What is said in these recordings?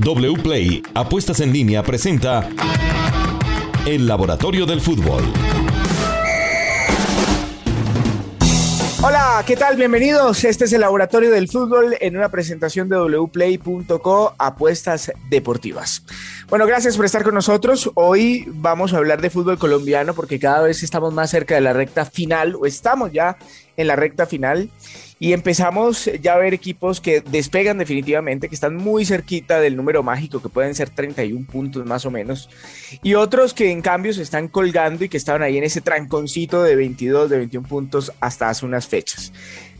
WPLAY Apuestas en línea presenta El Laboratorio del Fútbol. Hola, ¿qué tal? Bienvenidos. Este es el Laboratorio del Fútbol en una presentación de wplay.co Apuestas Deportivas. Bueno, gracias por estar con nosotros. Hoy vamos a hablar de fútbol colombiano porque cada vez estamos más cerca de la recta final o estamos ya en la recta final y empezamos ya a ver equipos que despegan definitivamente, que están muy cerquita del número mágico, que pueden ser 31 puntos más o menos, y otros que en cambio se están colgando y que estaban ahí en ese tranconcito de 22, de 21 puntos hasta hace unas fechas.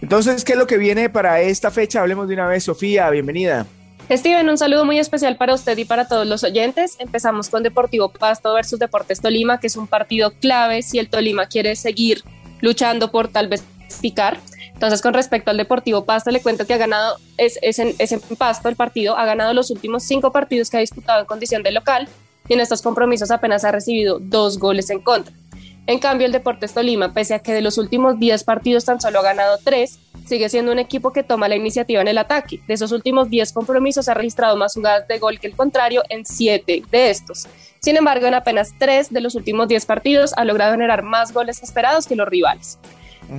Entonces, ¿qué es lo que viene para esta fecha? Hablemos de una vez, Sofía, bienvenida. Steven, un saludo muy especial para usted y para todos los oyentes. Empezamos con Deportivo Pasto versus Deportes Tolima, que es un partido clave si el Tolima quiere seguir luchando por tal vez picar. Entonces, con respecto al Deportivo Pasto, le cuento que ha ganado, es, en, es Pasto el partido, ha ganado los últimos cinco partidos que ha disputado en condición de local y en estos compromisos apenas ha recibido dos goles en contra. En cambio, el Deportes Tolima, pese a que de los últimos 10 partidos tan solo ha ganado 3, sigue siendo un equipo que toma la iniciativa en el ataque. De esos últimos 10 compromisos ha registrado más jugadas de gol que el contrario en 7 de estos. Sin embargo, en apenas 3 de los últimos 10 partidos ha logrado generar más goles esperados que los rivales.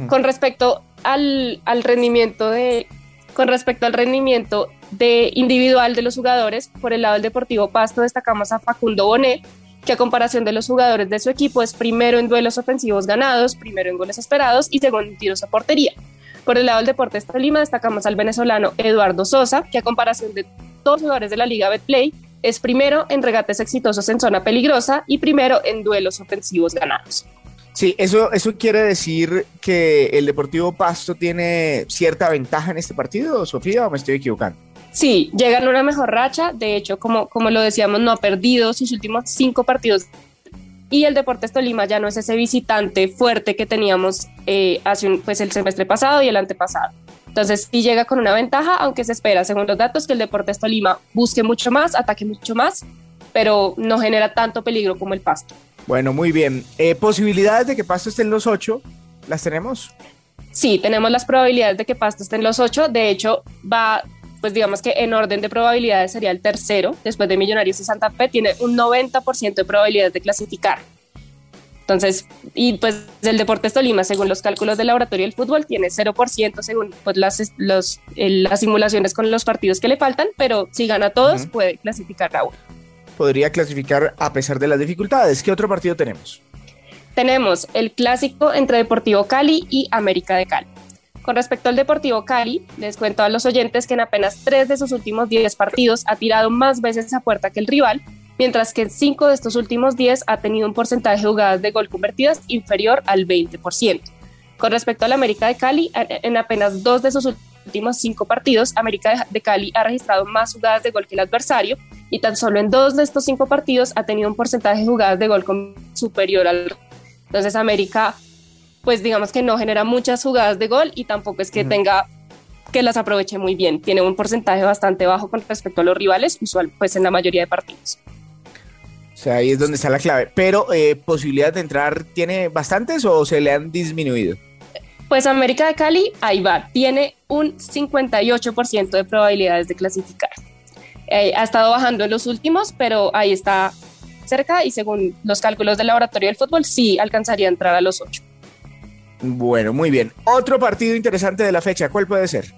Con respecto al, rendimiento de con respecto al rendimiento de individual de los jugadores, por el lado del Deportivo Pasto destacamos a Facundo Bonet, que a comparación de los jugadores de su equipo es primero en duelos ofensivos ganados, primero en goles esperados y segundo en tiros a portería. Por el lado del Deportes Tolima destacamos al venezolano Eduardo Sosa, que a comparación de todos los jugadores de la Liga Betplay es primero en regates exitosos en zona peligrosa y primero en duelos ofensivos ganados. Sí, eso, eso quiere decir que el Deportivo Pasto tiene cierta ventaja en este partido, Sofía, o me estoy equivocando. Sí, llega en una mejor racha. De hecho, como, como lo decíamos, no ha perdido sus últimos cinco partidos. Y el Deportes Tolima ya no es ese visitante fuerte que teníamos eh, hace un, pues el semestre pasado y el antepasado. Entonces sí llega con una ventaja, aunque se espera, según los datos, que el Deportes Tolima busque mucho más, ataque mucho más, pero no genera tanto peligro como el Pasto. Bueno, muy bien. Eh, ¿Posibilidades de que Pasto esté en los ocho? ¿Las tenemos? Sí, tenemos las probabilidades de que Pasto esté en los ocho. De hecho, va, pues digamos que en orden de probabilidades sería el tercero, después de Millonarios y Santa Fe, tiene un 90% de probabilidades de clasificar. Entonces, y pues del Deportes Tolima, según los cálculos del laboratorio del fútbol, tiene 0% según pues, las, los, las simulaciones con los partidos que le faltan, pero si gana todos, puede clasificar a uno podría clasificar a pesar de las dificultades. ¿Qué otro partido tenemos? Tenemos el clásico entre Deportivo Cali y América de Cali. Con respecto al Deportivo Cali, les cuento a los oyentes que en apenas tres de sus últimos 10 partidos ha tirado más veces a puerta que el rival, mientras que en cinco de estos últimos 10 ha tenido un porcentaje de jugadas de gol convertidas inferior al 20%. Con respecto al América de Cali, en apenas dos de sus últimos cinco partidos, América de Cali ha registrado más jugadas de gol que el adversario y tan solo en dos de estos cinco partidos ha tenido un porcentaje de jugadas de gol superior al... Entonces América, pues digamos que no genera muchas jugadas de gol y tampoco es que tenga que las aproveche muy bien. Tiene un porcentaje bastante bajo con respecto a los rivales, usual pues en la mayoría de partidos. O sea, ahí es donde está la clave. Pero eh, posibilidades de entrar, ¿tiene bastantes o se le han disminuido? Pues América de Cali, ahí va, tiene un 58% de probabilidades de clasificar. Eh, ha estado bajando en los últimos, pero ahí está cerca y según los cálculos del laboratorio del fútbol, sí alcanzaría a entrar a los ocho. Bueno, muy bien. Otro partido interesante de la fecha, ¿cuál puede ser?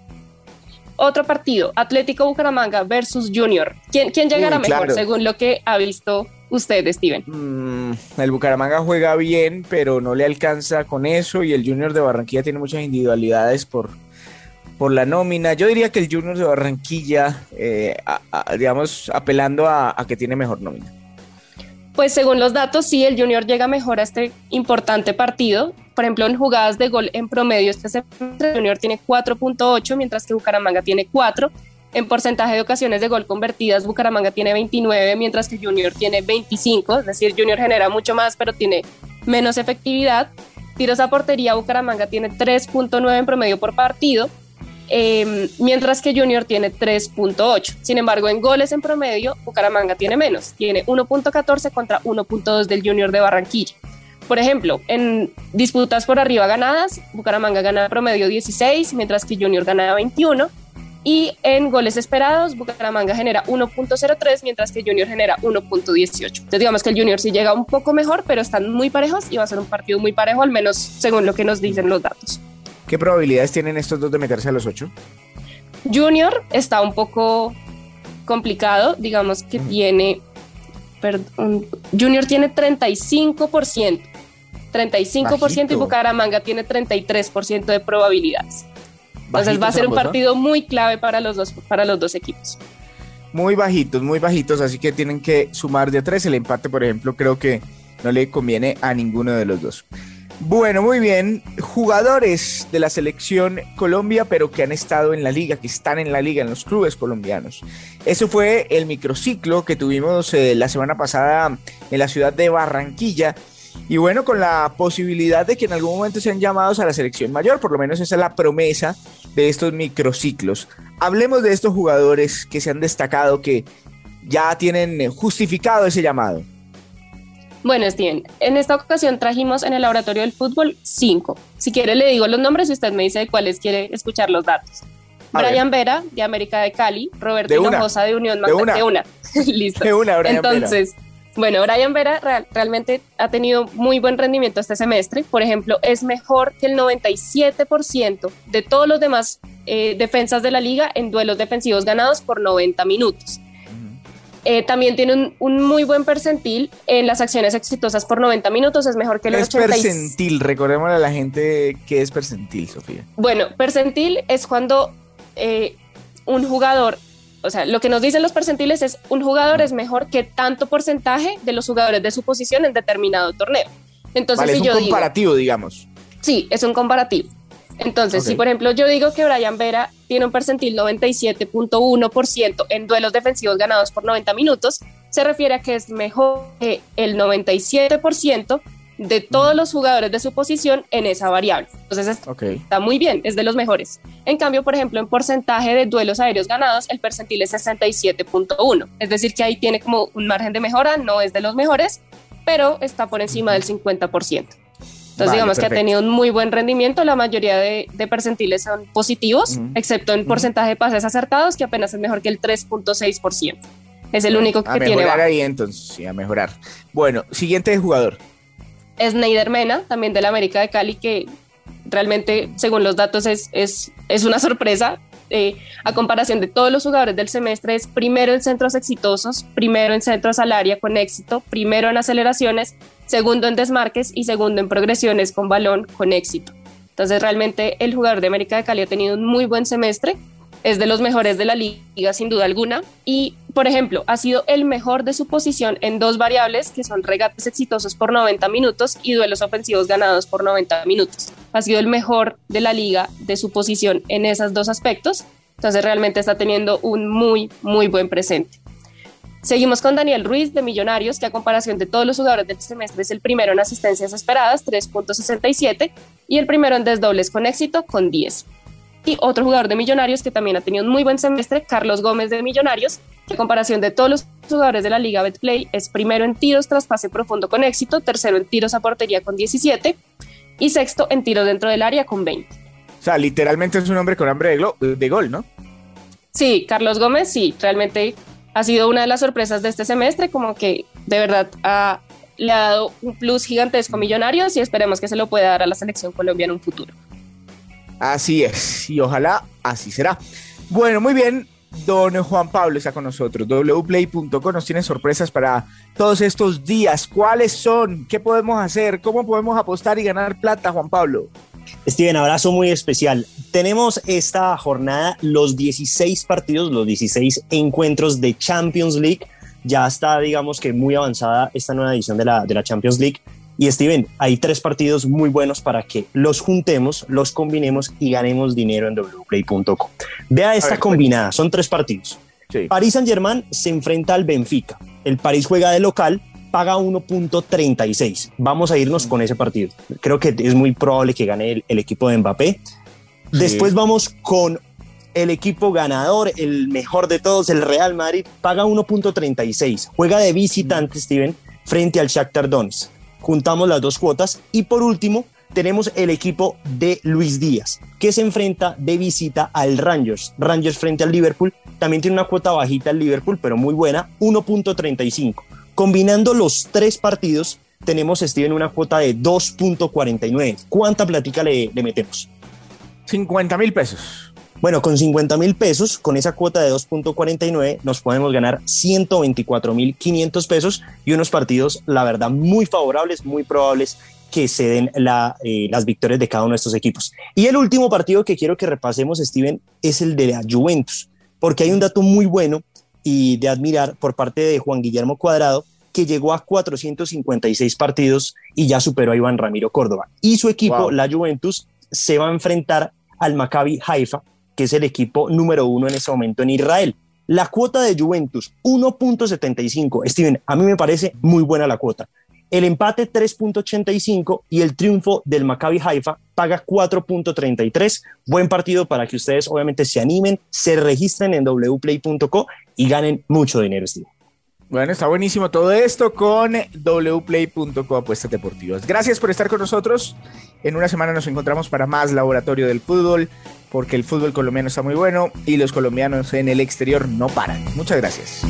Otro partido, Atlético Bucaramanga versus Junior. ¿Quién, quién llegará mejor según lo que ha visto usted, Steven? Mm, el Bucaramanga juega bien, pero no le alcanza con eso y el Junior de Barranquilla tiene muchas individualidades por, por la nómina. Yo diría que el Junior de Barranquilla, eh, digamos, apelando a, que tiene mejor nómina. Pues según los datos, sí, el Junior llega mejor a este importante partido. Por ejemplo, en jugadas de gol en promedio, este el Junior tiene 4.8, mientras que Bucaramanga tiene 4. En porcentaje de ocasiones de gol convertidas, Bucaramanga tiene 29, mientras que Junior tiene 25. Es decir, Junior genera mucho más, pero tiene menos efectividad. Tiros a portería, Bucaramanga tiene 3.9 en promedio por partido, Em, mientras que Junior tiene 3.8. Sin embargo, en goles en promedio, Bucaramanga tiene menos, tiene 1.14 contra 1.2 del Junior de Barranquilla. Por ejemplo, en disputas por arriba ganadas, Bucaramanga gana promedio 16, mientras que Junior gana 21. Y en goles esperados, Bucaramanga genera 1.03, mientras que Junior genera 1.18. Entonces digamos que el Junior sí llega un poco mejor, pero están muy parejos y va a ser un partido muy parejo, al menos según lo que nos dicen los datos. ¿Qué probabilidades tienen estos dos de meterse a los 8? Junior está un poco complicado, digamos que tiene, perdón, Junior tiene 35%, 35% y Bucaramanga tiene 33% de probabilidades. Entonces va a ser un partido muy clave para los, dos, para los dos equipos. Muy bajitos, muy bajitos, así que tienen que sumar de a tres. El empate, por ejemplo, creo que no le conviene a ninguno de los dos. Bueno, muy bien. Jugadores de la selección Colombia, pero que han estado en la liga, que están en la liga, en los clubes colombianos. Eso fue el microciclo que tuvimos eh, la semana pasada en la ciudad de Barranquilla. Y bueno, con la posibilidad de que en algún momento sean llamados a la selección mayor, por lo menos esa es la promesa de estos microciclos. Hablemos de estos jugadores que se han destacado, que ya tienen justificado ese llamado. Bueno, Steven, en esta ocasión trajimos en el laboratorio del fútbol cinco. Si quiere le digo los nombres y usted me dice de cuáles quiere escuchar los datos. Brian Vera, de América de Cali, Roberto Hinojosa, de Unión Magdalena. De una. Listo. De una, Brian Entonces, bueno, Brian Vera realmente ha tenido muy buen rendimiento este semestre. Por ejemplo, es mejor que el 97% de todos los demás eh, defensas de la liga en duelos defensivos ganados por 90 minutos. Eh, también tiene un, muy buen percentil en las acciones exitosas por 90 minutos, es mejor que el es percentil? Recordémosle a la gente qué es percentil, Sofía. Bueno, percentil es cuando eh, un jugador, o sea, lo que nos dicen los percentiles es un jugador es mejor que tanto porcentaje de los jugadores de su posición en determinado torneo. Entonces, si es un comparativo, digamos. Sí, es un comparativo. Entonces, si por ejemplo yo digo que Brian Vera tiene un percentil 97.1% en duelos defensivos ganados por 90 minutos, se refiere a que es mejor que el 97% de todos los jugadores de su posición en esa variable. Entonces está muy bien, es de los mejores. En cambio, por ejemplo, en porcentaje de duelos aéreos ganados, el percentil es 67.1. Es decir, que ahí tiene como un margen de mejora, no es de los mejores, pero está por encima del 50%. Entonces, digamos que ha tenido un muy buen rendimiento. La mayoría de, percentiles son positivos, excepto en porcentaje de pases acertados, que apenas es mejor que el 3.6%. Es el único que tiene. A mejorar ahí entonces, sí, a mejorar. Bueno, siguiente jugador. Es Neider Mena, también de la América de Cali, que realmente, según los datos, es, es, es una sorpresa. Eh, a comparación de todos los jugadores del semestre, es primero en centros exitosos, primero en centros al área con éxito, primero en aceleraciones, segundo en desmarques y segundo en progresiones con balón con éxito. Entonces realmente el jugador de América de Cali ha tenido un muy buen semestre, es de los mejores de la liga sin duda alguna y por ejemplo ha sido el mejor de su posición en dos variables que son regates exitosos por 90 minutos y duelos ofensivos ganados por 90 minutos. Ha sido el mejor de la liga de su posición en esos dos aspectos, entonces realmente está teniendo un muy muy buen presente. Seguimos con Daniel Ruiz de Millonarios, que a comparación de todos los jugadores del semestre es el primero en asistencias esperadas, 3.67, y el primero en desdobles con éxito, con 10. Y otro jugador de Millonarios que también ha tenido un muy buen semestre, Carlos Gómez de Millonarios, que a comparación de todos los jugadores de la Liga Betplay es primero en tiros tras pase profundo con éxito, tercero en tiros a portería con 17 y sexto en tiros dentro del área con 20. O sea, literalmente es un hombre con hambre de, de gol, ¿no? Sí, Carlos Gómez, sí, realmente ha sido una de las sorpresas de este semestre, como que de verdad le ha dado un plus gigantesco a Millonarios y esperemos que se lo pueda dar a la selección colombiana en un futuro. Así es, y ojalá así será. Bueno, muy bien, don Juan Pablo está con nosotros. wplay.com nos tiene sorpresas para todos estos días. ¿Cuáles son? ¿Qué podemos hacer? ¿Cómo podemos apostar y ganar plata, Juan Pablo? Steven, abrazo muy especial. Tenemos esta jornada los 16 partidos, los 16 encuentros de Champions League. Ya está, digamos que muy avanzada esta nueva edición de la, de la Champions League. Y Steven, hay tres partidos muy buenos para que los juntemos, los combinemos y ganemos dinero en wplay.com. Vea esta combinada, son tres partidos. Sí. París Saint Germain se enfrenta al Benfica. El París juega de local paga 1.36. Vamos a irnos con ese partido. Creo que es muy probable que gane el, equipo de Mbappé. Después vamos con el equipo ganador, el mejor de todos, el Real Madrid, paga 1.36. Juega de visitante, Steven, frente al Shakhtar Donetsk. Juntamos las dos cuotas y por último, tenemos el equipo de Luis Díaz, que se enfrenta de visita al Rangers. Rangers frente al Liverpool. También tiene una cuota bajita el Liverpool, pero muy buena, 1.35. Combinando los tres partidos, tenemos, Steven, una cuota de 2.49. ¿Cuánta platica le, le metemos? 50 mil pesos. Bueno, con 50 mil pesos, con esa cuota de 2.49, nos podemos ganar 124 mil 500 pesos y unos partidos, la verdad, muy favorables, muy probables que se den eh, las victorias de cada uno de estos equipos. Y el último partido que quiero que repasemos, Steven, es el de la Juventus, porque hay un dato muy bueno y de admirar por parte de Juan Guillermo Cuadrado, que llegó a 456 partidos y ya superó a Iván Ramiro Córdoba. Y su equipo, la Juventus, se va a enfrentar al Maccabi Haifa, que es el equipo número uno en ese momento en Israel. La cuota de Juventus, 1.75. Steven, a mí me parece muy buena la cuota. El empate 3.85 y el triunfo del Maccabi Haifa paga 4.33. Buen partido para que ustedes obviamente se animen, se registren en wplay.co y ganen mucho dinero, Steven. Bueno, está buenísimo todo esto con wplay.co apuestas deportivas. Gracias por estar con nosotros. En una semana nos encontramos para más Laboratorio del Fútbol, porque el fútbol colombiano está muy bueno y los colombianos en el exterior no paran. Muchas gracias.